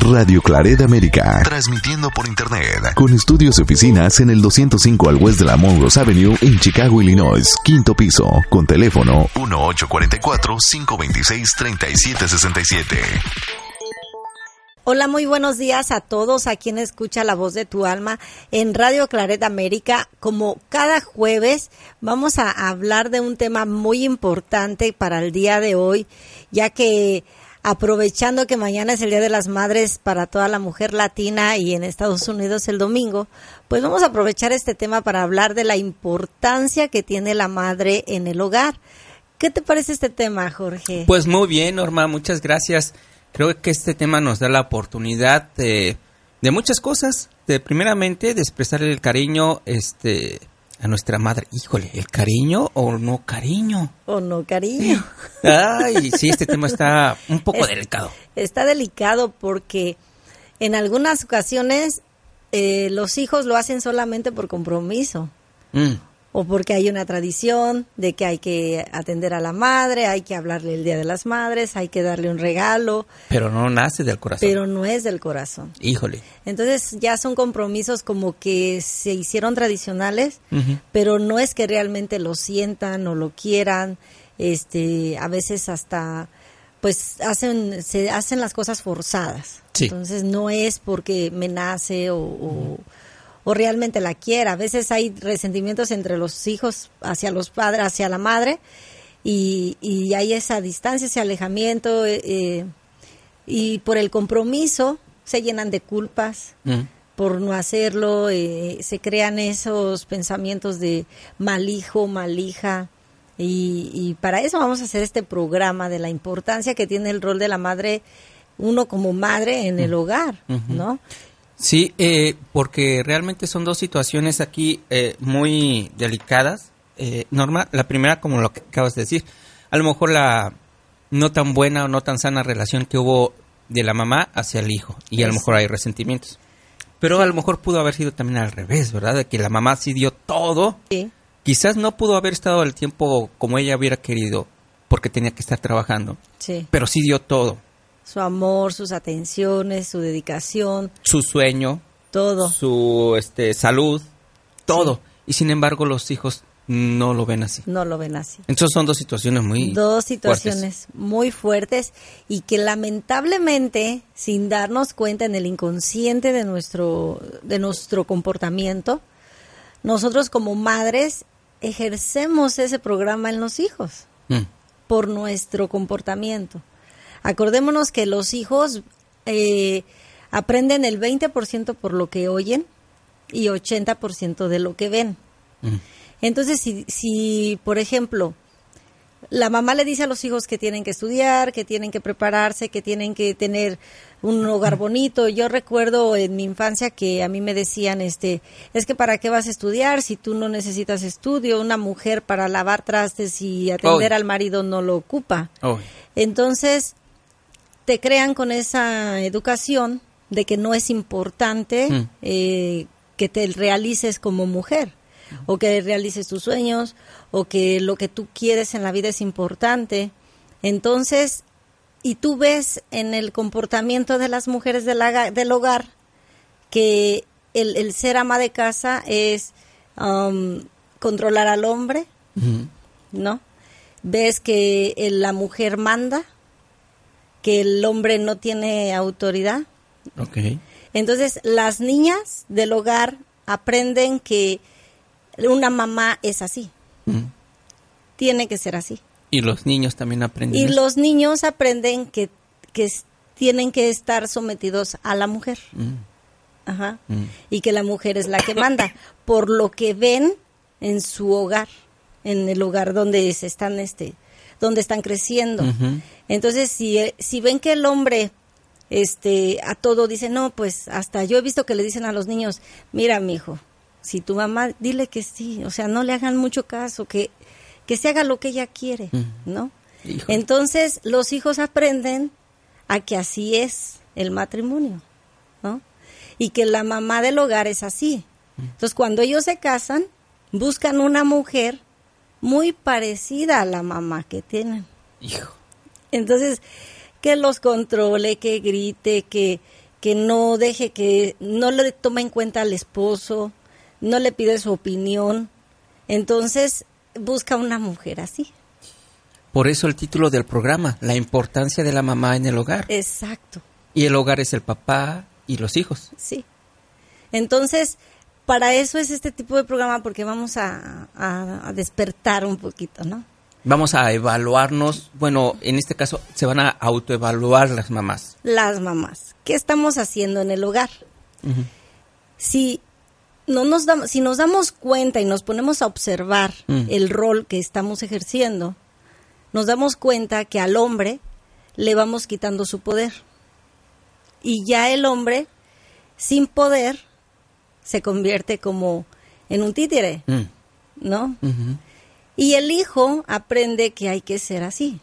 Radio Claret América. Transmitiendo por Internet. Con estudios y oficinas en el 205 al West de la Monroe Avenue en Chicago, Illinois. Quinto piso. Con teléfono 1844-526-3767. Hola, muy buenos días a todos a quien escucha la voz de tu alma en Radio Claret América. Como cada jueves vamos a hablar de un tema muy importante para el día de hoy, ya que aprovechando que mañana es el Día de las Madres para toda la mujer latina y en Estados Unidos el domingo, pues vamos a aprovechar este tema para hablar de la importancia que tiene la madre en el hogar. ¿Qué te parece este tema, Jorge? Pues muy bien, Norma, muchas gracias. Creo que este tema nos da la oportunidad de, de muchas cosas. De primeramente de expresar el cariño, este, a nuestra madre. Híjole, ¿el cariño o no cariño? O no cariño. Ay, sí, este tema está un poco delicado. Está delicado porque en algunas ocasiones eh, los hijos lo hacen solamente por compromiso. Mm o porque hay una tradición de que hay que atender a la madre, hay que hablarle el Día de las Madres, hay que darle un regalo. Pero no nace del corazón. Pero no es del corazón. Híjole. Entonces ya son compromisos como que se hicieron tradicionales, pero no es que realmente lo sientan o lo quieran. Este, a veces hasta pues hacen se hacen las cosas forzadas. Entonces no es porque me nace o o realmente la quiera. A veces hay resentimientos entre los hijos hacia los padres, hacia la madre, y, y hay esa distancia, ese alejamiento, eh, eh, y por el compromiso se llenan de culpas. Mm. por no hacerlo, eh, se crean esos pensamientos de mal hijo, mal hija, y, y, para eso vamos a hacer este programa de la importancia que tiene el rol de la madre, uno como madre en el mm. hogar, ¿no? Sí, eh, porque realmente son dos situaciones aquí eh, muy delicadas. Eh, Norma, la primera, como lo que acabas de decir, a lo mejor la no tan buena o no tan sana relación que hubo de la mamá hacia el hijo, y a lo mejor hay resentimientos. Pero a lo mejor pudo haber sido también al revés, ¿verdad? De que la mamá sí dio todo. Sí. Quizás no pudo haber estado al tiempo como ella hubiera querido, porque tenía que estar trabajando. Sí. Pero sí dio todo su amor, sus atenciones, su dedicación, su sueño, todo, su este salud, todo. Y sin embargo los hijos no lo ven así. No lo ven así. Entonces son dos situaciones muy dos situaciones muy fuertes y que lamentablemente sin darnos cuenta en el inconsciente de nuestro de nuestro comportamiento nosotros como madres ejercemos ese programa en los hijos mm. por nuestro comportamiento. Acordémonos que los hijos eh, aprenden el 20% por lo que oyen y 80% de lo que ven. Mm. Entonces, si, si, por ejemplo, la mamá le dice a los hijos que tienen que estudiar, que tienen que prepararse, que tienen que tener un hogar bonito. Yo recuerdo en mi infancia que a mí me decían, este, es que para qué vas a estudiar si tú no necesitas estudio, una mujer para lavar trastes y atender al marido no lo ocupa. Entonces, te crean con esa educación de que no es importante mm. eh, que te realices como mujer o que realices tus sueños o que lo que tú quieres en la vida es importante. Entonces, y tú ves en el comportamiento de las mujeres del, del hogar que el, ser ama de casa es um, controlar al hombre, ¿no? Ves que la mujer manda, que el hombre no tiene autoridad. Okay. Entonces, las niñas del hogar aprenden que una mamá es así. Mm. Tiene que ser así. Y los niños también aprenden. Y los niños aprenden que, que tienen que estar sometidos a la mujer. Mm. Ajá. Mm. Y que la mujer es la que manda, por lo que ven en su hogar, en el hogar donde se están este donde están creciendo. Entonces, si, si ven que el hombre este, a todo dicen, no, pues hasta yo he visto que le dicen a los niños, mira, mi hijo, si tu mamá, dile que sí, o sea, no le hagan mucho caso, que, que se haga lo que ella quiere, ¿no? Entonces, los hijos aprenden a que así es el matrimonio, ¿no? Y que la mamá del hogar es así. Entonces, cuando ellos se casan, buscan una mujer muy parecida a la mamá que tienen. Hijo. Entonces, que los controle, que grite, que, que no deje que, no le tome en cuenta al esposo, no le pide su opinión. Entonces, busca una mujer así. Por eso el título del programa, la importancia de la mamá en el hogar. Exacto. Y el hogar es el papá y los hijos. Sí. Entonces, para eso es este tipo de programa, porque vamos a, a despertar un poquito, ¿no? Vamos a evaluarnos, bueno, en este caso se van a autoevaluar las mamás. Las mamás. ¿Qué estamos haciendo en el hogar? Si no nos damos, si nos damos cuenta y nos ponemos a observar Mm. el rol que estamos ejerciendo, nos damos cuenta que al hombre le vamos quitando su poder. Y ya el hombre, sin poder, se convierte como en un títere, Mm. ¿no? Y el hijo aprende que hay que ser así.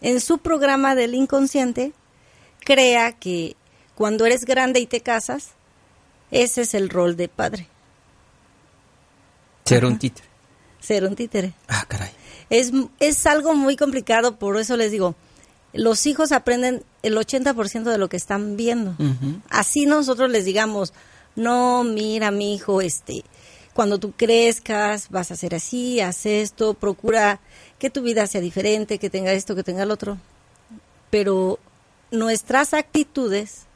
En su programa del inconsciente, crea que cuando eres grande y te casas, ese es el rol de padre, Ser un títere. ser un títere. Ah, caray. Es, es algo muy complicado, por eso les digo, los hijos aprenden el 80% de lo que están viendo. Así nosotros les digamos, no, mira, mi hijo, este, cuando tú crezcas, vas a hacer así, haz esto, procura que tu vida sea diferente, que tenga esto, que tenga el otro. Pero nuestras actitudes,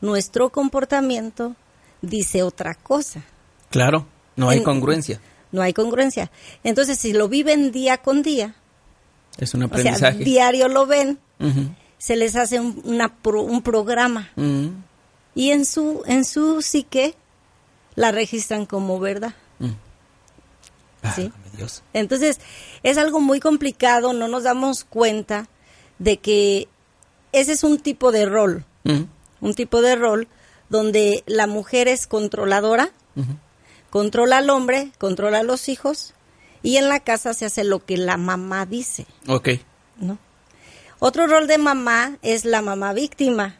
nuestro comportamiento, dice otra cosa. Claro, no hay En- congruencia. No hay congruencia. Entonces, si lo viven día con día, Es un o sea, aprendizaje. diario lo ven, se les hace un, una pro- un programa Mm. Y en su en su psique la registran como verdad. Sí. Válgame Dios. Entonces, es algo muy complicado, no nos damos cuenta de que ese es un tipo de rol, Mm. un tipo de rol donde la mujer es controladora, controla al hombre, controla a los hijos y en la casa se hace lo que la mamá dice, Ok. ¿no? Otro rol de mamá es la mamá víctima,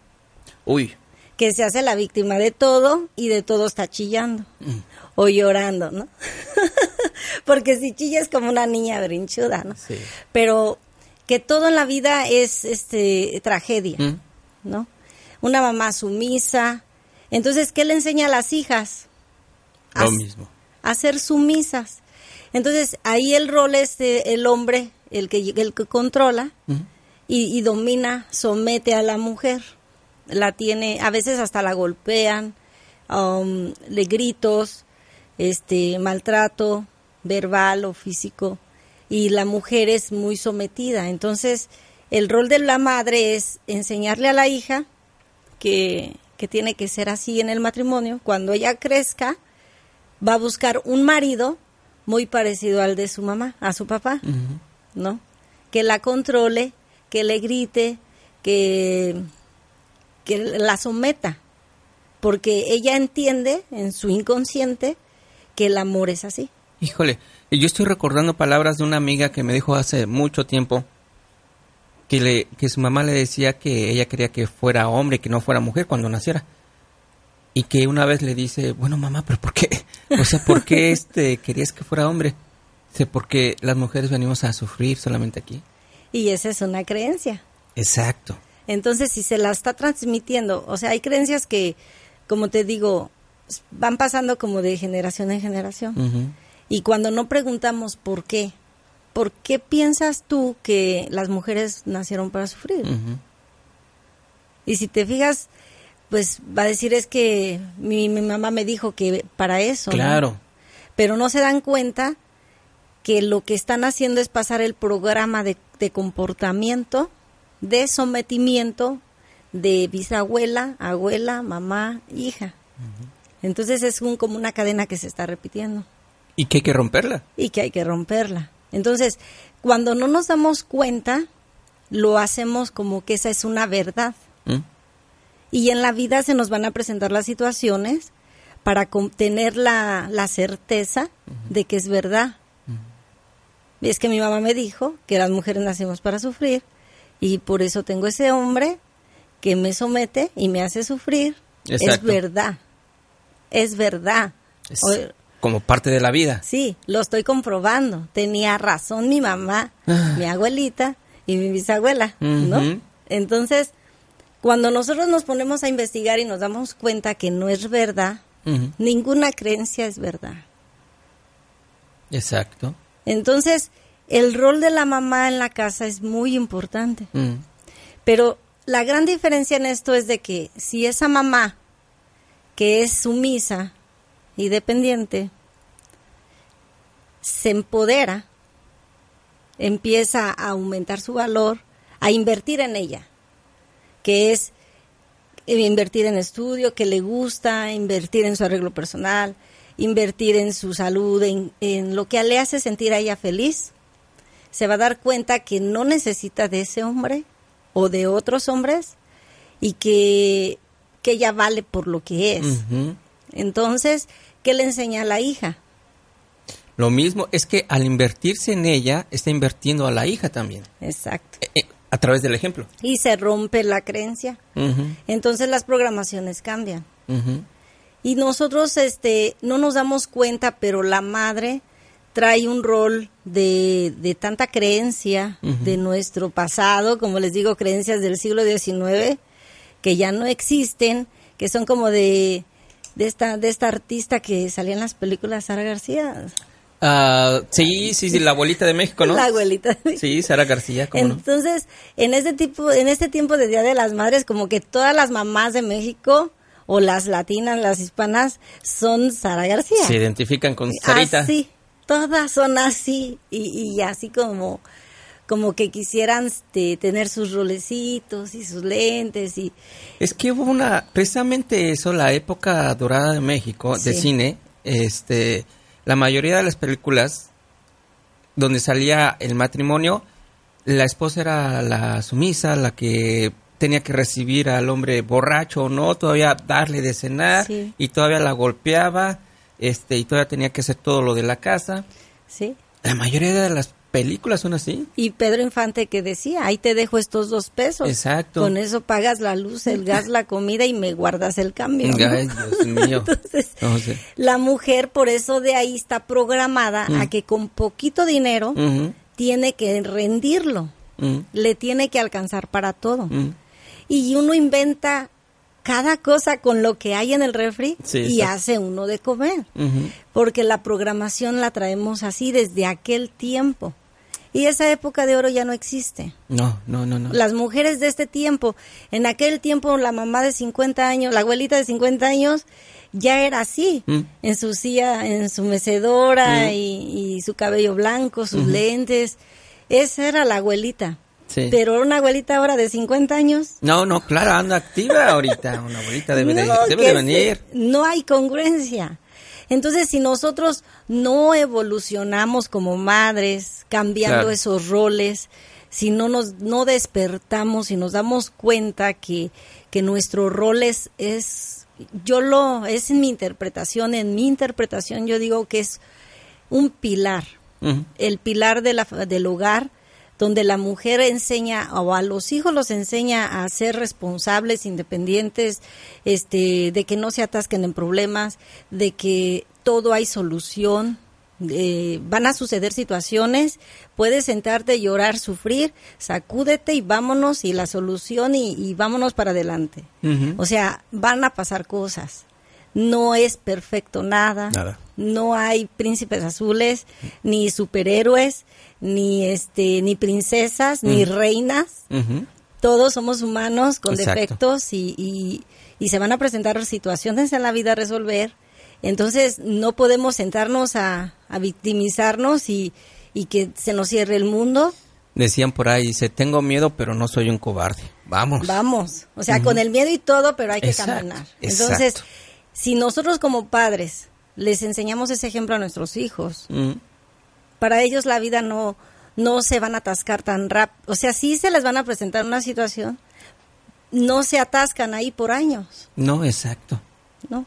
Uy. Que se hace la víctima de todo y de todo está chillando o llorando, ¿no? Porque si chilla es como una niña brinchuda, ¿no? Sí. Pero que todo en la vida es este tragedia, Mm. ¿no? Una mamá sumisa. Entonces, ¿qué le enseña a las hijas? Lo A- mismo. A ser sumisas. Entonces, ahí el rol es de el hombre, el que, el que controla y, y domina, somete a la mujer. La tiene, a veces hasta la golpean, um, le gritos, este, maltrato verbal o físico, y la mujer es muy sometida. Entonces, el rol de la madre es enseñarle a la hija que, que tiene que ser así en el matrimonio. Cuando ella crezca, va a buscar un marido muy parecido al de su mamá, a su papá. ¿no? Que la controle, que le grite, que, que la someta, porque ella entiende en su inconsciente que el amor es así. Híjole, yo estoy recordando palabras de una amiga que me dijo hace mucho tiempo que, le, que su mamá le decía que ella quería que fuera hombre, que no fuera mujer cuando naciera. Y que una vez le dice, bueno mamá, pero ¿por qué? O sea, ¿por qué este, querías que fuera hombre? Dice, porque las mujeres venimos a sufrir solamente aquí. Y esa es una creencia. Exacto. Entonces, si se la está transmitiendo, o sea, hay creencias que, como te digo, van pasando como de generación en generación. Y cuando no preguntamos por qué, ¿por qué piensas tú que las mujeres nacieron para sufrir? Y si te fijas, pues va a decir es que mi, mi mamá me dijo que para eso. ¿no? Claro. Pero no se dan cuenta que lo que están haciendo es pasar el programa de, de comportamiento, de sometimiento de bisabuela, abuela, mamá, hija. Entonces es un, como una cadena que se está repitiendo Y que hay que romperla. y que hay que romperla. Entonces, cuando no nos damos cuenta, lo hacemos como que esa es una verdad. ¿Mm? Y en la vida se nos van a presentar las situaciones para tener la, la certeza de que es verdad. Y es que mi mamá me dijo que las mujeres nacimos para sufrir y por eso tengo ese hombre que me somete y me hace sufrir. Es verdad. Es verdad. como parte de la vida. Sí, lo estoy comprobando. Tenía razón mi mamá, ah. mi abuelita y mi bisabuela, ¿no? Entonces, cuando nosotros nos ponemos a investigar y nos damos cuenta que no es verdad, ninguna creencia es verdad. Exacto. Entonces, el rol de la mamá en la casa es muy importante. Pero la gran diferencia en esto es de que si esa mamá, que es sumisa y dependiente, se empodera, empieza a aumentar su valor, a invertir en ella, que es invertir en estudio, que le gusta, invertir en su arreglo personal, invertir en su salud, en, en, lo que le hace sentir a ella feliz, se va a dar cuenta que no necesita de ese hombre o de otros hombres y que, que ella vale por lo que es. Entonces, ¿qué le enseña a la hija? Lo mismo es que al invertirse en ella, está invirtiendo a la hija también. Exacto. Eh, eh, a través del ejemplo. Y se rompe la creencia. Entonces las programaciones cambian. Y nosotros este, no nos damos cuenta, pero la madre trae un rol de, de tanta creencia de nuestro pasado, como les digo, creencias del siglo XIX, que ya no existen, que son como de, de, esta, de esta artista que salía en las películas, Sara García. Uh, sí, sí, sí, la abuelita de México, ¿no? La abuelita. Sí, Sara García, ¿cómo Entonces, en este tipo, en este tiempo de Día de las Madres, como que todas las mamás de México o las latinas, las hispanas, son Sara García. Se identifican con Sarita. Sí, todas son así y, y así como como que quisieran este, tener sus rolecitos y sus lentes y es que hubo una precisamente eso la época dorada de México de cine este la mayoría de las películas donde salía el matrimonio, la esposa era la sumisa, la que tenía que recibir al hombre borracho o no, todavía darle de cenar y todavía la golpeaba, este y todavía tenía que hacer todo lo de la casa. Sí. La mayoría de las películas son así. Y Pedro Infante que decía, ahí te dejo estos dos pesos. Exacto. Con eso pagas la luz, el gas, la comida y me guardas el cambio. Ay, Dios mío. Entonces, la mujer por eso de ahí está programada a mm. que con poquito dinero tiene que rendirlo, mm. le tiene que alcanzar para todo. Mm. Y uno inventa cada cosa con lo que hay en el refri y hace uno de comer. Porque la programación la traemos así desde aquel tiempo. Y esa época de oro ya no existe. No, no, no, no. Las mujeres de este tiempo, en aquel tiempo la mamá de 50 años, la abuelita de 50 años, ya era así, mm. en su silla, en su mecedora mm. y, su cabello blanco, sus lentes. Esa era la abuelita. Sí. Pero una abuelita ahora de 50 años. No, no, claro, anda activa ahorita. Una abuelita debe, de, debe de venir. No hay congruencia. Entonces, si nosotros no evolucionamos como madres, cambiando esos roles, si no nos no despertamos y nos damos cuenta que, que nuestro rol es, yo lo, es en mi interpretación, en mi interpretación yo digo que es un pilar, el pilar de la, del hogar, donde la mujer enseña o a los hijos los enseña a ser responsables, independientes, este, de que no se atasquen en problemas, de que todo hay solución, eh, van a suceder situaciones, puedes sentarte, llorar, sufrir, sacúdete y vámonos y la solución y, vámonos para adelante. O sea, van a pasar cosas. No es perfecto nada. Nada. No hay príncipes azules, ni superhéroes ni este ni princesas ni reinas. Todos somos humanos con defectos y, y, se van a presentar situaciones en la vida a resolver. Entonces no podemos sentarnos a, a victimizarnos y, y que se nos cierre el mundo. Decían por ahí, dice, tengo miedo, pero no soy un cobarde. Vamos. Vamos. O sea, con el miedo y todo, pero hay que caminar. Entonces, si nosotros como padres les enseñamos ese ejemplo a nuestros hijos, para ellos la vida no, no se van a atascar tan rápido. O sea, sí se les van a presentar una situación, no se atascan ahí por años, No, exacto. ¿no?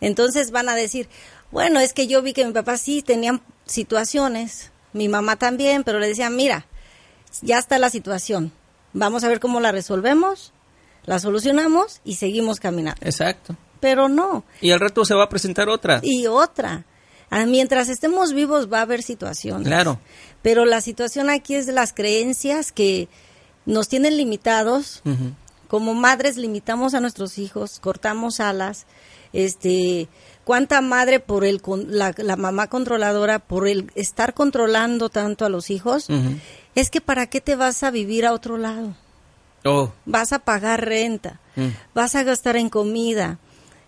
Entonces van a decir, bueno, es que yo vi que mi papá sí tenían situaciones, mi mamá también, pero le decían, mira, ya está la situación, vamos a ver cómo la resolvemos, la solucionamos y seguimos caminando. Exacto. Pero no, Y al rato se va a presentar otra. y otra. Ah, Mientras estemos vivos va a haber situaciones. Claro. Pero la situación aquí es de las creencias que nos tienen limitados. Como madres limitamos a nuestros hijos, cortamos alas. Este, cuánta madre por el la, la mamá controladora por el estar controlando tanto a los hijos, es que para qué te vas a vivir a otro lado? Oh, Vas a pagar renta, Mm. vas a gastar en comida.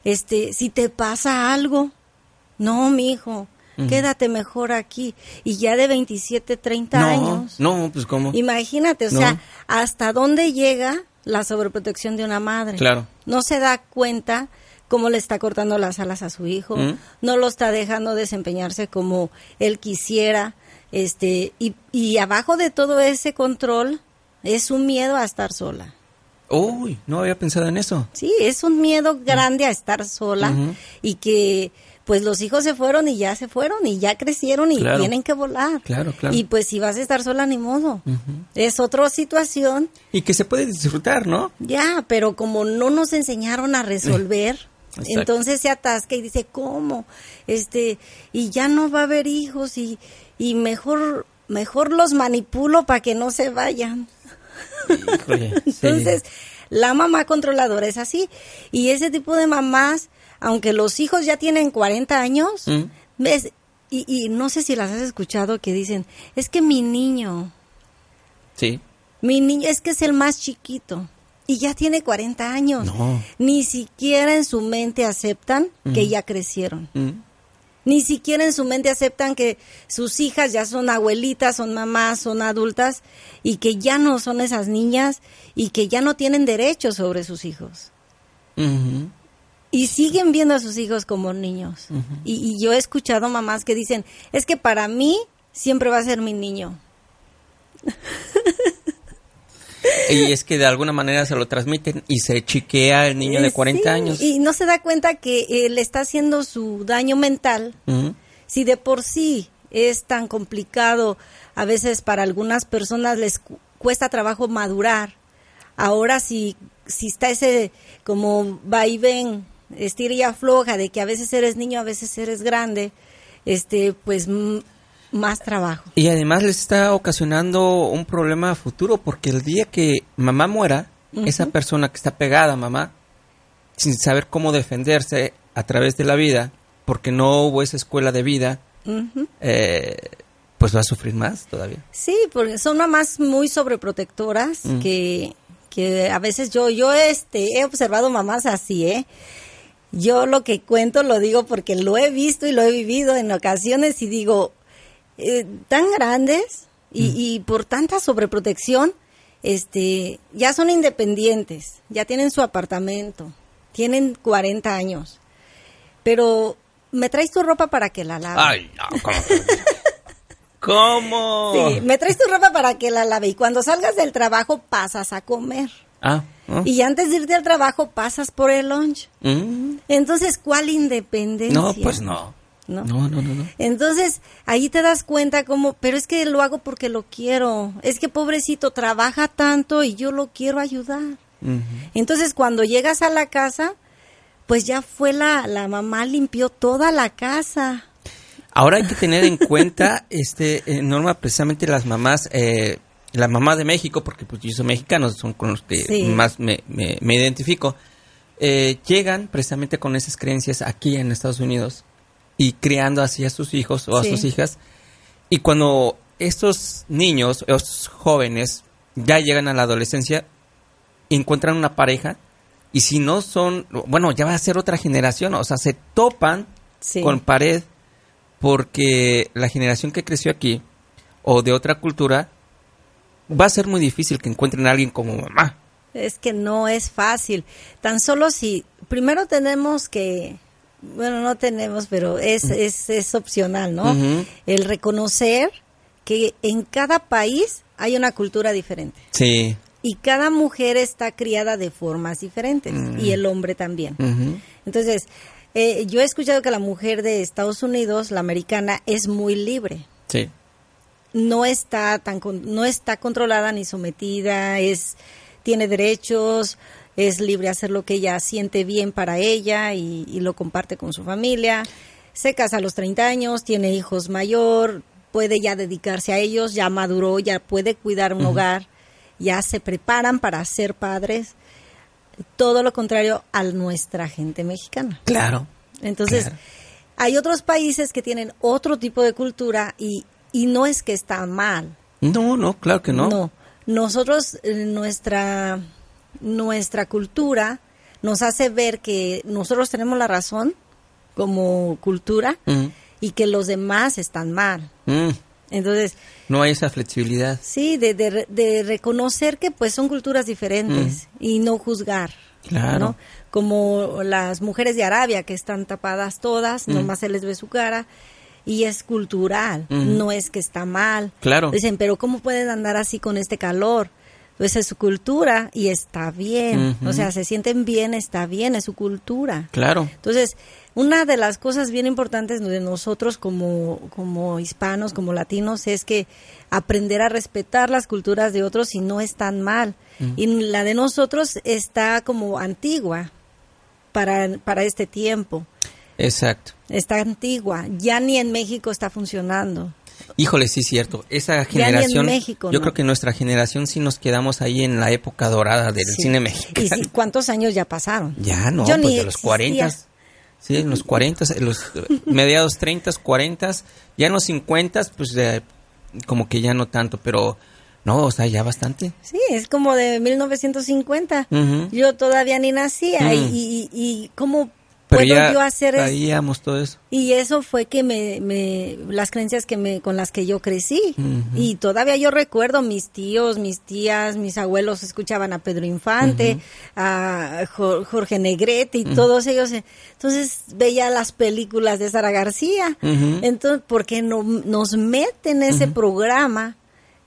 Este, si te pasa algo, no, mi hijo, quédate mejor aquí. Y ya de 27, 30 no, años. no, pues cómo. Imagínate, o No. sea, hasta dónde llega la sobreprotección de una madre. Claro. No se da cuenta cómo le está cortando las alas a su hijo, no lo está dejando desempeñarse como él quisiera, este, y, y abajo de todo ese control es un miedo a estar sola. Uy, no había pensado en eso. Sí, es un miedo grande a estar sola y que pues los hijos se fueron y ya se fueron y ya crecieron y Claro. tienen que volar. Claro, claro. Y pues si vas a estar sola ni modo. Es otra situación, Y que se puede disfrutar, ¿no? ya, pero como no nos enseñaron a resolver, Exacto. entonces se atasca y dice, ¿cómo? Este, y ya no va a haber hijos y, y mejor mejor los manipulo para que no se vayan. Híjole, sí. Entonces, la mamá controladora es así. Y ese tipo de mamás, aunque los hijos ya tienen 40 años, Mm. ves, y, y no sé si las has escuchado que dicen, es que mi niño, Sí. mi niño es que es el más chiquito. Y ya tiene 40 años. No. Ni siquiera en su mente aceptan que ya crecieron. Mm. Ni siquiera en su mente aceptan que sus hijas ya son abuelitas, son mamás, son adultas y que ya no son esas niñas y que ya no tienen derechos sobre sus hijos. Y siguen viendo a sus hijos como niños. y, y yo he escuchado mamás que dicen, es que para mí siempre va a ser mi niño. Y es que de alguna manera se lo transmiten y se chiquea el niño de Eh, 40 sí, años. Y no se da cuenta que eh, le está haciendo su daño mental si de por sí es tan complicado, a veces para algunas personas les cu- cuesta trabajo madurar, ahora si, si está ese como va y ven, estira y afloja, de que a veces eres niño, a veces eres grande, este pues más trabajo. Y además les está ocasionando un problema futuro porque el día que mamá muera, esa persona que está pegada a mamá, sin saber cómo defenderse a través de la vida, porque no hubo esa escuela de vida, eh, pues va a sufrir más todavía. Sí, porque son mamás muy sobreprotectoras Mm. que, que a veces yo, yo este, he observado mamás así, ¿eh? Yo lo que cuento lo digo porque lo he visto y lo he vivido en ocasiones y digo, eh, tan grandes y, y por tanta sobreprotección, este, ya son independientes, ya tienen su apartamento, tienen 40 años, pero me traes tu ropa para que la lave. Ay, no, ¿cómo? ¿Cómo? Sí, me traes tu ropa para que la lave y cuando salgas del trabajo pasas a comer. Ah, ¿no? Y antes de irte al trabajo pasas por el lunch. Mm. Entonces, ¿cuál independencia? No, pues no. No. No, no, no, no. Entonces, ahí te das cuenta como, pero es que lo hago porque lo quiero. Es que pobrecito trabaja tanto y yo lo quiero ayudar. Entonces, cuando llegas a la casa, pues ya fue la, la mamá limpió toda la casa. Ahora hay que tener en cuenta, este, eh, Norma, precisamente las mamás, eh, la mamá de México, porque pues yo soy mexicano, son con los que Sí. más me, me- me identifico, eh, llegan precisamente con esas creencias aquí en Estados Unidos y criando así a sus hijos o a sus hijas. Y cuando estos niños, estos jóvenes, ya llegan a la adolescencia, encuentran una pareja y si no son, bueno, ya va a ser otra generación, o sea, se topan Sí. con pared porque la generación que creció aquí o de otra cultura va a ser muy difícil que encuentren a alguien como mamá. Es que no es fácil. Tan solo si primero tenemos que, bueno, no tenemos, pero es, es, es opcional, ¿no? El reconocer que en cada país hay una cultura diferente. Sí, y cada mujer está criada de formas diferentes y el hombre también. Entonces, eh, yo he escuchado que la mujer de Estados Unidos, la americana, es muy libre. Sí. No está tan con- no está controlada ni sometida, es tiene derechos, es libre a hacer lo que ella siente bien para ella y, y lo comparte con su familia. Se casa a los 30 años, tiene hijos mayor, puede ya dedicarse a ellos, ya maduró, ya puede cuidar un hogar, ya se preparan para ser padres. Todo lo contrario a nuestra gente mexicana. Claro. Entonces, Claro. hay otros países que tienen otro tipo de cultura y, y no es que está mal. No, no, claro que no. Nosotros, eh, nuestra, nuestra cultura nos hace ver que nosotros tenemos la razón como cultura Mm, y que los demás están mal. mm. Entonces, No hay esa flexibilidad. sí, de, de, de reconocer que pues son culturas diferentes y no juzgar. Claro. ¿no? Como las mujeres de Arabia que están tapadas todas, nomás se les ve su cara y es cultural, no es que está mal. Claro. Dicen, pero ¿cómo pueden andar así con este calor? Pues es su cultura y está bien. O sea, se sienten bien, está bien, es su cultura. Claro. Entonces, una de las cosas bien importantes de nosotros como, como hispanos, como latinos, es que aprender a respetar las culturas de otros y no es tan mal. Y la de nosotros está como antigua para, para este tiempo. Exacto. Está antigua. Ya ni en México está funcionando. Híjole, sí, cierto. Esa generación, México, yo ¿no? creo que nuestra generación sí nos quedamos ahí en la época dorada del Sí. cine ¿Y mexicano. sí, cuántos años ya pasaron? Ya, no, Yo pues ni de los existía. 40. Sí, en los 40, en los eh, mediados 30, 40, ya en los 50, pues de- como que ya no tanto, pero no, o sea, ya bastante. Sí, es como de 1950. Ujú. Yo todavía ni nacía. Mm. Y, y, y cómo Pero puedo ya yo hacer eso? todo eso. Y eso fue que me, me las creencias que me con las que yo crecí. Y todavía yo recuerdo mis tíos, mis tías, mis abuelos escuchaban a Pedro Infante, a Jo- Jorge Negrete y todos ellos. Entonces veía las películas de Sara García. Entonces, porque no, nos meten ese programa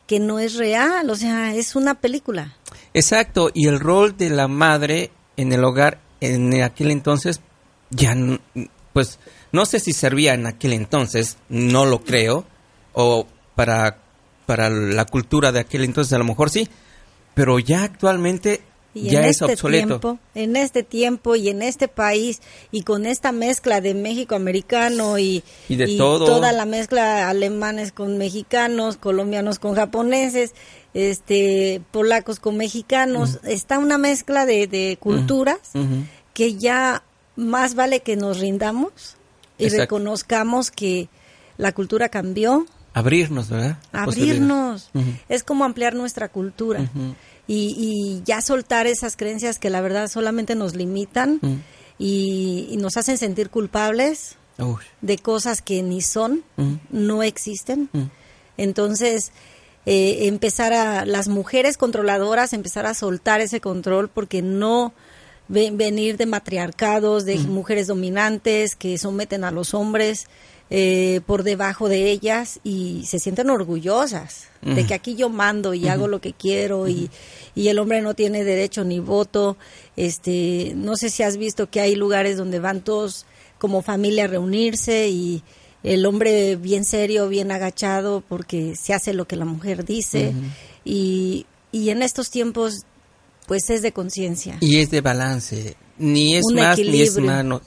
que no es real, o sea, es una película. Exacto, y el rol de la madre en el hogar en aquel entonces ya pues no sé si servía en aquel entonces, no lo creo, o para para la cultura de aquel entonces a lo mejor sí, pero ya actualmente Y ya en es este obsoleto. tiempo, en este tiempo y en este país y con esta mezcla de México americano y, Y de todo. toda la mezcla alemanes con mexicanos, colombianos con japoneses, este polacos con mexicanos, está una mezcla de, de culturas que ya más vale que nos rindamos y Exacto. reconozcamos que la cultura cambió, Abrirnos, ¿verdad? La abrirnos. Es como ampliar nuestra cultura. Y, y ya soltar esas creencias que la verdad solamente nos limitan y, y nos hacen sentir culpables de cosas que ni son, no existen. Entonces, eh, empezar a, las mujeres controladoras, empezar a soltar ese control porque no ve- venir de matriarcados, de mujeres dominantes que someten a los hombres eh, por debajo de ellas y se sienten orgullosas de que aquí yo mando y hago lo que quiero y, y el hombre no tiene derecho ni voto. Este, no sé si has visto que hay lugares donde van todos como familia a reunirse y el hombre bien serio, bien agachado porque se hace lo que la mujer dice y, y en estos tiempos pues es de conciencia. Y es de balance, ni es Un más ni es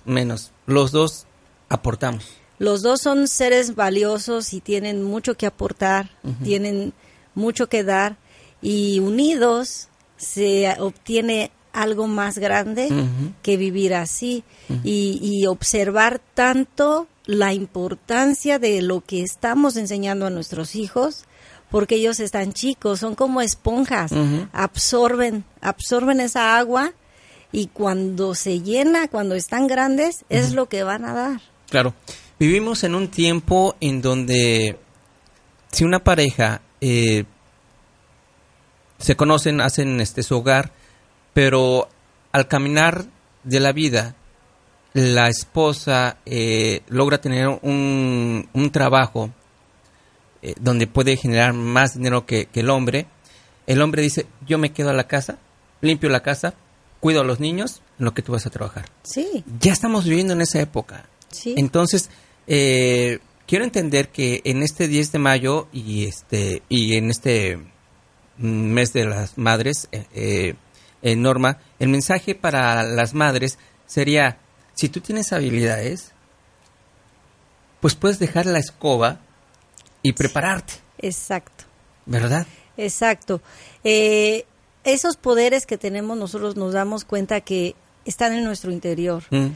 menos. Los dos aportamos. Los dos son seres valiosos y tienen mucho que aportar, tienen mucho que dar y unidos se obtiene algo más grande que vivir así y, y observar tanto la importancia de lo que estamos enseñando a nuestros hijos porque ellos están chicos, son como esponjas, absorben, absorben esa agua y cuando se llena, cuando están grandes, es lo que van a dar. Claro. Vivimos en un tiempo en donde si una pareja eh, se conocen, hacen este su hogar, pero al caminar de la vida, la esposa eh, logra tener un, un trabajo eh, donde puede generar más dinero que, que el hombre, el hombre dice, yo me quedo a la casa, limpio la casa, cuido a los niños, en lo que tú vas a trabajar. Sí. Ya estamos viviendo en esa época. Sí. Entonces, eh, quiero entender que en este 10 de mayo y este y en este mes de las madres, eh, eh, en Norma, el mensaje para las madres sería, si tú tienes habilidades, pues puedes dejar la escoba y prepararte, Exacto. ¿verdad? Exacto. Eh, esos poderes que tenemos nosotros nos damos cuenta que están en nuestro interior. Mm,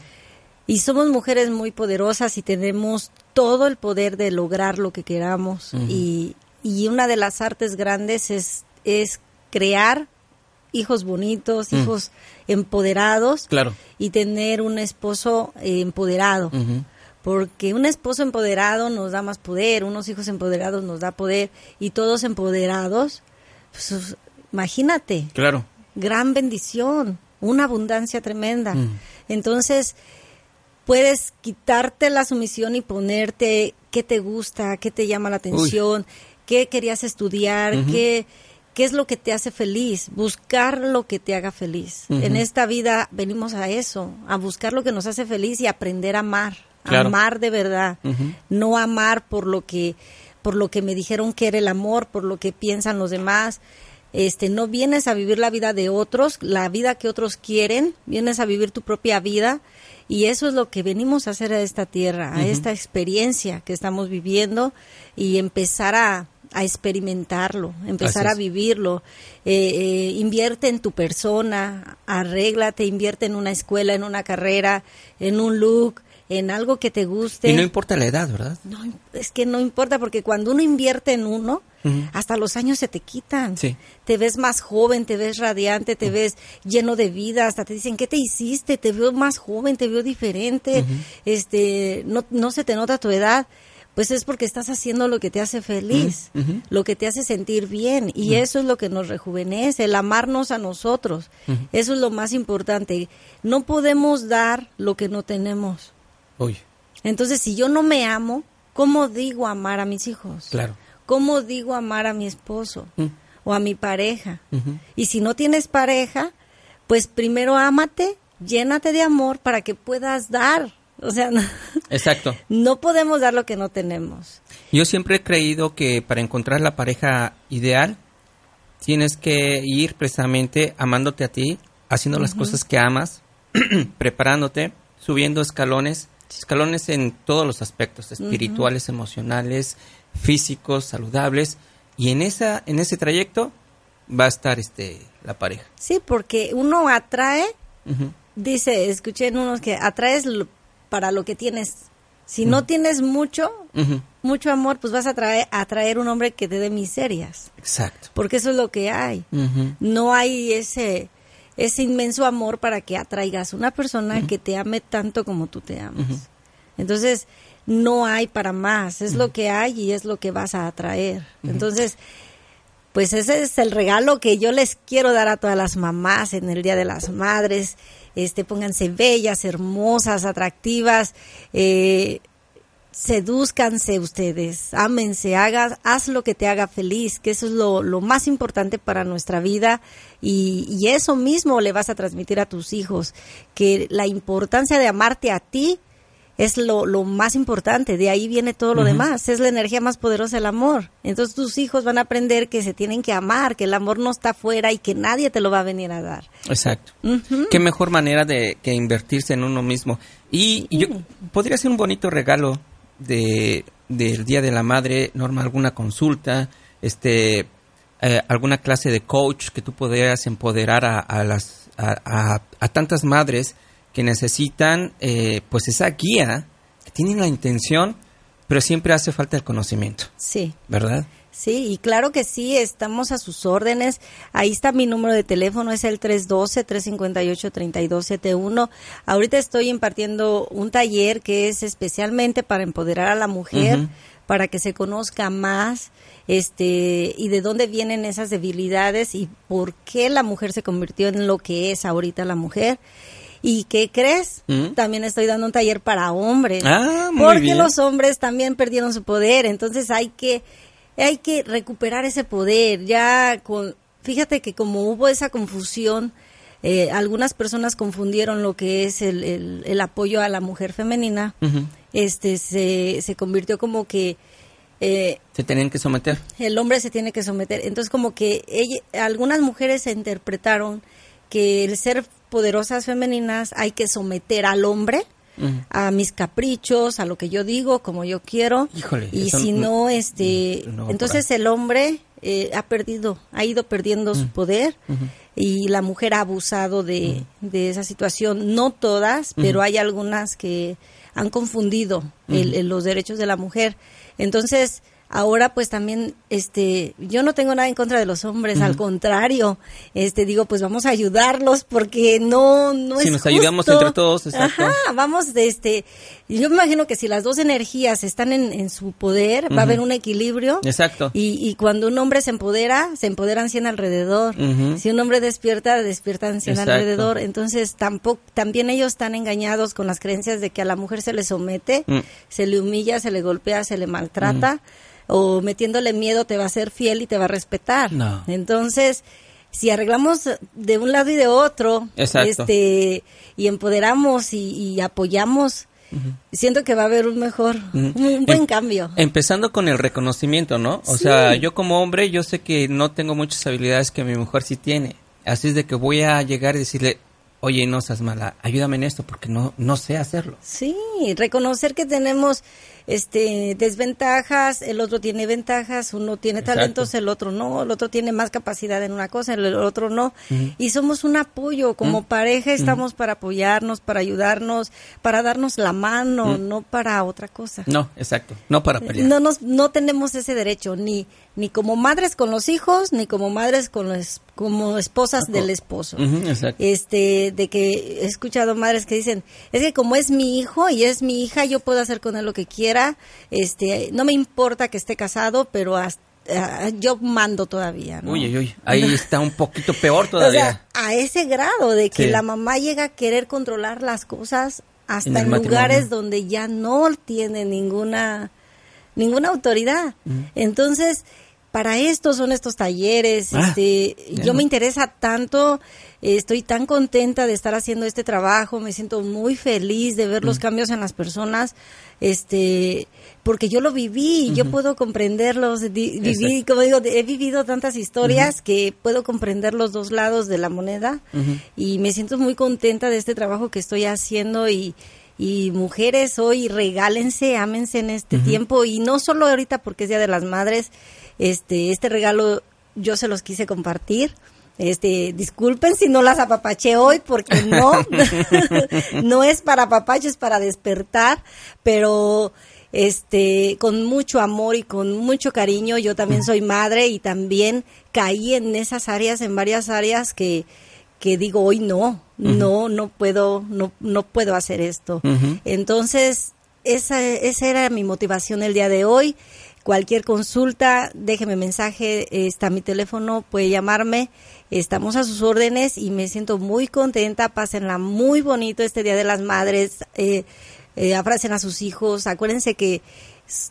Y somos mujeres muy poderosas y tenemos todo el poder de lograr lo que queramos. y, y una de las artes grandes es, es crear hijos bonitos, Mm. hijos empoderados Claro. y tener un esposo eh, empoderado. Porque un esposo empoderado nos da más poder, unos hijos empoderados nos da poder y todos empoderados, pues, imagínate, Claro. gran bendición, una abundancia tremenda. Mm. Entonces, puedes quitarte la sumisión y ponerte qué te gusta, qué te llama la atención, qué querías estudiar, qué, qué es lo que te hace feliz, buscar lo que te haga feliz. En esta vida venimos a eso, a buscar lo que nos hace feliz y aprender a amar, Claro. amar de verdad, no amar por lo que por lo que me dijeron que era el amor, por lo que piensan los demás. Este, no vienes a vivir la vida de otros, la vida que otros quieren, vienes a vivir tu propia vida y eso es lo que venimos a hacer a esta tierra, a esta experiencia que estamos viviendo y empezar a, a experimentarlo, empezar a vivirlo. Eh, eh, invierte en tu persona, arréglate, invierte en una escuela, en una carrera, en un look, en algo que te guste. Y no importa la edad, ¿verdad? No, es que no importa porque cuando uno invierte en uno, hasta los años se te quitan. Sí. Te ves más joven, te ves radiante, te ves lleno de vida, hasta te dicen, ¿qué te hiciste? Te veo más joven, te veo diferente, este, no, no se te nota tu edad. Pues es porque estás haciendo lo que te hace feliz, lo que te hace sentir bien. Y eso es lo que nos rejuvenece, el amarnos a nosotros. Eso es lo más importante. No podemos dar lo que no tenemos. Uy, Entonces, si yo no me amo, ¿cómo digo amar a mis hijos? claro. ¿Cómo digo amar a mi esposo Mm. o a mi pareja? Y si no tienes pareja, pues primero ámate, llénate de amor para que puedas dar. O sea, no, Exacto. no podemos dar lo que no tenemos. Yo siempre he creído que para encontrar la pareja ideal tienes que ir precisamente amándote a ti, haciendo las cosas que amas, preparándote, subiendo escalones, escalones en todos los aspectos, espirituales, emocionales, físicos, saludables, y en esa en ese trayecto va a estar este la pareja. Sí, porque uno atrae, dice, escuché en unos que atraes lo- para lo que tienes. Si no tienes mucho, mucho amor, pues vas a traer, a traer un hombre que te dé miserias. Exacto. Porque eso es lo que hay. No hay ese ese inmenso amor para que atraigas una persona que te ame tanto como tú te amas. Entonces, no hay para más, es lo que hay y es lo que vas a atraer. Entonces, pues ese es el regalo que yo les quiero dar a todas las mamás en el Día de las Madres. Este, pónganse bellas, hermosas, atractivas, eh, sedúzcanse ustedes, ámense, hagas, haz lo que te haga feliz, que eso es lo, lo más importante para nuestra vida y, y eso mismo le vas a transmitir a tus hijos, que la importancia de amarte a ti es lo, lo más importante, de ahí viene todo lo demás, es la energía más poderosa del amor. Entonces tus hijos van a aprender que se tienen que amar, que el amor no está afuera y que nadie te lo va a venir a dar. Exacto. Qué mejor manera de que invertirse en uno mismo. Y, y yo podría ser un bonito regalo de del Día de la Madre, Norma, alguna consulta, este, eh, alguna clase de coach que tú pudieras empoderar a, a las a, a- a tantas madres que necesitan eh, pues esa guía, que tienen la intención, pero siempre hace falta el conocimiento, Sí. ¿verdad? Sí, y claro que sí, estamos a sus órdenes. Ahí está mi número de teléfono, es el 312-358-3271. Ahorita estoy impartiendo un taller que es especialmente para empoderar a la mujer, para que se conozca más este y de dónde vienen esas debilidades y por qué la mujer se convirtió en lo que es ahorita la mujer. ¿Y qué crees? ¿Mm? También estoy dando un taller para hombres. Ah, muy porque bien. los hombres también perdieron su poder, entonces hay que hay que recuperar ese poder. Ya con fíjate que como hubo esa confusión, eh, algunas personas confundieron lo que es el, el, el apoyo a la mujer femenina, este se, se convirtió como que eh, Se tenían que someter. el hombre se tiene que someter. Entonces como que ella- algunas mujeres se interpretaron que el ser poderosas femeninas hay que someter al hombre A mis caprichos, a lo que yo digo, como yo quiero. Híjole, y si no- no, este, no por entonces el hombre eh, ha perdido, ha ido perdiendo su poder y la mujer ha abusado de, de esa situación. No todas, pero hay algunas que han confundido el- el- los derechos de la mujer. Entonces, ahora pues también este yo no tengo nada en contra de los hombres al contrario este digo pues vamos a ayudarlos porque no no Si es nos ayudamos justo. entre todos, exacto. Ajá, vamos de este yo me imagino que si las dos energías están en, en su poder va a haber un equilibrio Exacto. y, y cuando un hombre se empodera se empoderan 100 alrededor si un hombre despierta despiertan 100 Exacto. alrededor entonces tampoco también ellos están engañados con las creencias de que a la mujer se le somete Mm. se le humilla se le golpea se le maltrata o metiéndole miedo te va a ser fiel y te va a respetar No. entonces si arreglamos de un lado y de otro Exacto. este y empoderamos y, y apoyamos siento que va a haber un mejor un, un buen Em- cambio Empezando con el reconocimiento, ¿no? O Sí. sea, yo como hombre, yo sé que no tengo muchas habilidades que mi mujer sí tiene. Así es de que voy a llegar y decirle, oye, no seas mala, ayúdame en esto porque no, no sé hacerlo. Sí, reconocer que tenemos este desventajas, el otro tiene ventajas, uno tiene Exacto. talentos, el otro no, el otro tiene más capacidad en una cosa, el otro no. Y somos un apoyo, como pareja estamos para apoyarnos, para ayudarnos, para darnos la mano, no para otra cosa. No, exacto. No para pelear. No nos no tenemos ese derecho ni ni como madres con los hijos, ni como madres con los como esposas del esposo este de que he escuchado madres que dicen es que como es mi hijo y es mi hija yo puedo hacer con él lo que quiera este no me importa que esté casado pero hasta, yo mando todavía ¿no? Uy, uy, uy. Ahí está un poquito peor o todavía. sea a ese grado de que Sí. la mamá llega a querer controlar las cosas hasta en, lugares donde ya no tiene ninguna ninguna autoridad entonces para esto son estos talleres Ah, este yo no. me interesa tanto estoy tan contenta de estar haciendo este trabajo me siento muy feliz de ver los cambios en las personas este porque yo lo viví y yo puedo comprenderlos di- viví como digo he vivido tantas historias que puedo comprender los dos lados de la moneda y me siento muy contenta de este trabajo que estoy haciendo y y mujeres hoy regálense, ámense en este tiempo y no solo ahorita porque es Día de las Madres, este este regalo yo se los quise compartir. Este, disculpen si no las apapaché hoy porque no no es para apapacho, es para despertar, pero este con mucho amor y con mucho cariño, yo también soy madre y también caí en esas áreas, en varias áreas que que digo hoy no, no, no puedo, no, no puedo hacer esto. Entonces, esa, esa era mi motivación el día de hoy. Cualquier consulta, déjeme mensaje, está mi teléfono, puede llamarme. Estamos a sus órdenes y me siento muy contenta. Pásenla muy bonito este Día de las Madres. Eh, eh, abracen a sus hijos. Acuérdense que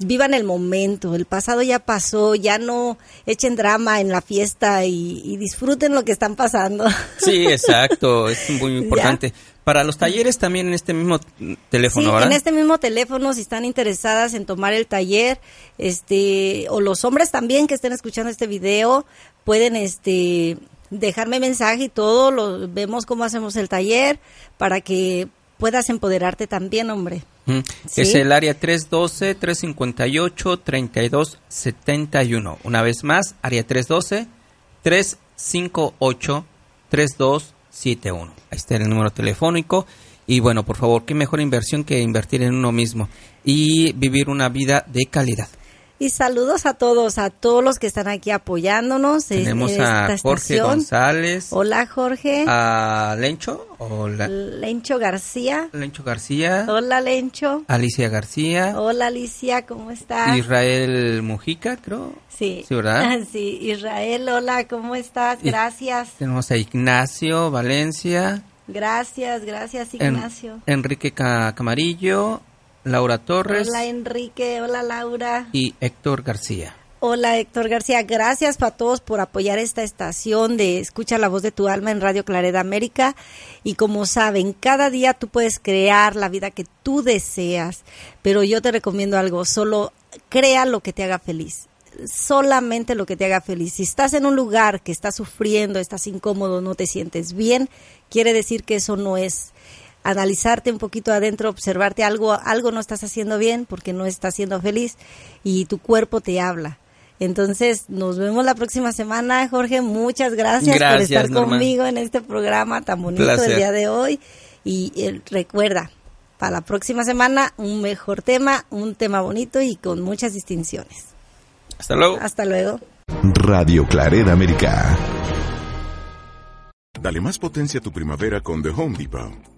vivan el momento. El pasado ya pasó. Ya no echen drama en la fiesta y, y disfruten lo que están pasando. Sí, exacto. Es muy importante. Para los talleres también en este mismo teléfono, Sí, ¿verdad? en este mismo teléfono, si están interesadas en tomar el taller, este, o los hombres también que estén escuchando este video, pueden, este, dejarme mensaje y todo, lo, vemos cómo hacemos el taller para que puedas empoderarte también, hombre. Sí. Es el área 312-358-3271. Una vez más, área 312-358-3271. Ahí está el número telefónico. Y bueno, por favor, qué mejor inversión que invertir en uno mismo y vivir una vida de calidad. Y saludos a todos, a todos los que están aquí apoyándonos. en- Tenemos en a Jorge estación. González, Hola, Jorge. a Lencho, hola, Lencho García. Lencho García, Hola, Lencho. Alicia García, Hola, Alicia, ¿cómo estás? Israel Mujica, creo. Sí. Sí, ¿verdad? Sí, Israel, hola, ¿cómo estás? Y- Gracias. Tenemos a Ignacio Valencia, Gracias, gracias, En- Ignacio. Enrique Ca- Camarillo, Laura Torres Hola, Enrique. Hola, Laura. y Héctor García. Hola Héctor García, gracias para todos por apoyar esta estación de Escucha la voz de tu alma en Radio Clareda América. Y como saben, cada día tú puedes crear la vida que tú deseas, pero yo te recomiendo algo, solo crea lo que te haga feliz. Solamente lo que te haga feliz. Si estás en un lugar que estás sufriendo, estás incómodo, no te sientes bien, quiere decir que eso no es analizarte un poquito adentro, observarte algo, algo no estás haciendo bien porque no estás siendo feliz y tu cuerpo te habla. Entonces, nos vemos la próxima semana, Jorge. Muchas gracias, por estar conmigo en este programa tan bonito el día de hoy. Y eh, recuerda, para la próxima semana, un mejor tema, un tema bonito y con muchas distinciones. Hasta luego. Hasta luego. Radio Clareda América. Dale más potencia a tu primavera con The Home Depot.